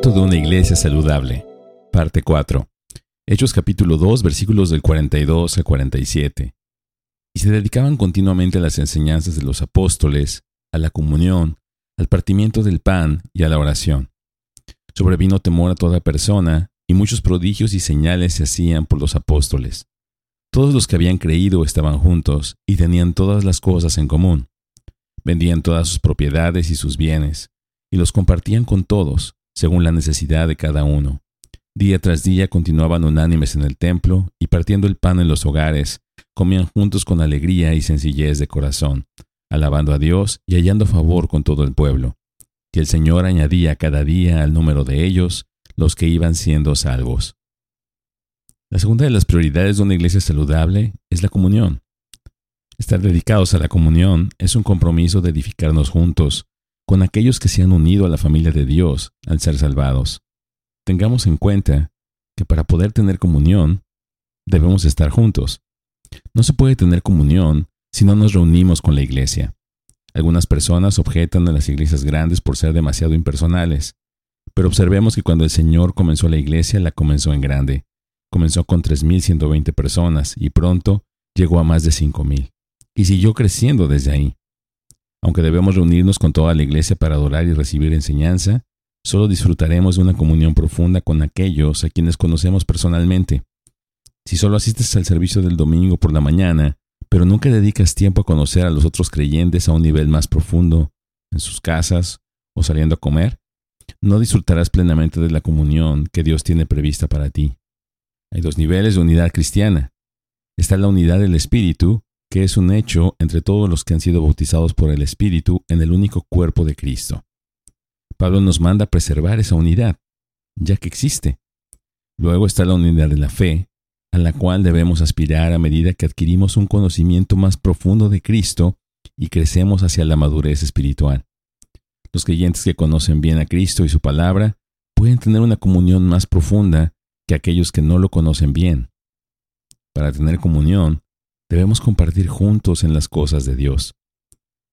De una iglesia saludable. Parte 4. Hechos capítulo 2 versículos del 42 al 47. Y se dedicaban continuamente a las enseñanzas de los apóstoles, a la comunión, al partimiento del pan y a la oración. Sobrevino temor a toda persona, y muchos prodigios y señales se hacían por los apóstoles. Todos los que habían creído estaban juntos y tenían todas las cosas en común. Vendían todas sus propiedades y sus bienes, y los compartían con todos, según la necesidad de cada uno. Día tras día continuaban unánimes en el templo y partiendo el pan en los hogares, comían juntos con alegría y sencillez de corazón, alabando a Dios y hallando favor con todo el pueblo. Que el Señor añadía cada día al número de ellos los que iban siendo salvos. La segunda de las prioridades de una iglesia saludable es la comunión. Estar dedicados a la comunión es un compromiso de edificarnos juntos, con aquellos que se han unido a la familia de Dios al ser salvados. Tengamos en cuenta que para poder tener comunión, debemos estar juntos. No se puede tener comunión si no nos reunimos con la iglesia. Algunas personas objetan a las iglesias grandes por ser demasiado impersonales, pero observemos que cuando el Señor comenzó la iglesia, la comenzó en grande. Comenzó con 3.120 personas y pronto llegó a más de 5.000. Y siguió creciendo desde ahí. Aunque debemos reunirnos con toda la iglesia para adorar y recibir enseñanza, solo disfrutaremos de una comunión profunda con aquellos a quienes conocemos personalmente. Si solo asistes al servicio del domingo por la mañana, pero nunca dedicas tiempo a conocer a los otros creyentes a un nivel más profundo, en sus casas o saliendo a comer, no disfrutarás plenamente de la comunión que Dios tiene prevista para ti. Hay dos niveles de unidad cristiana. Está la unidad del Espíritu que es un hecho entre todos los que han sido bautizados por el Espíritu en el único cuerpo de Cristo. Pablo nos manda a preservar esa unidad, ya que existe. Luego está la unidad de la fe, a la cual debemos aspirar a medida que adquirimos un conocimiento más profundo de Cristo y crecemos hacia la madurez espiritual. Los creyentes que conocen bien a Cristo y su palabra pueden tener una comunión más profunda que aquellos que no lo conocen bien. Para tener comunión, debemos compartir juntos en las cosas de Dios.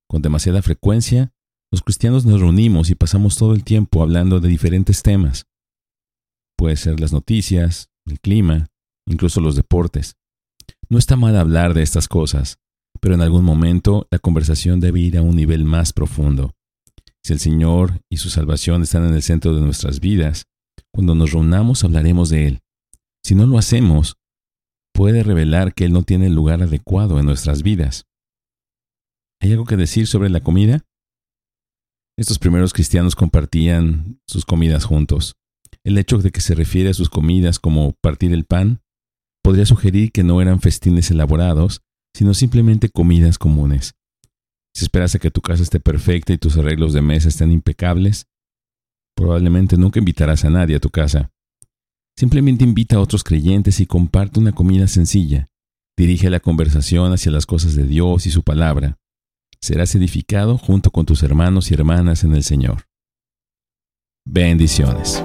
Con demasiada frecuencia, los cristianos nos reunimos y pasamos todo el tiempo hablando de diferentes temas. Puede ser las noticias, el clima, incluso los deportes. No está mal hablar de estas cosas, pero en algún momento la conversación debe ir a un nivel más profundo. Si el Señor y su salvación están en el centro de nuestras vidas, cuando nos reunamos hablaremos de Él. Si no lo hacemos, puede revelar que Él no tiene el lugar adecuado en nuestras vidas. ¿Hay algo que decir sobre la comida? Estos primeros cristianos compartían sus comidas juntos. El hecho de que se refiere a sus comidas como partir el pan podría sugerir que no eran festines elaborados, sino simplemente comidas comunes. Si esperas a que tu casa esté perfecta y tus arreglos de mesa estén impecables, probablemente nunca invitarás a nadie a tu casa. Simplemente invita a otros creyentes y comparte una comida sencilla. Dirige la conversación hacia las cosas de Dios y su palabra. Serás edificado junto con tus hermanos y hermanas en el Señor. Bendiciones.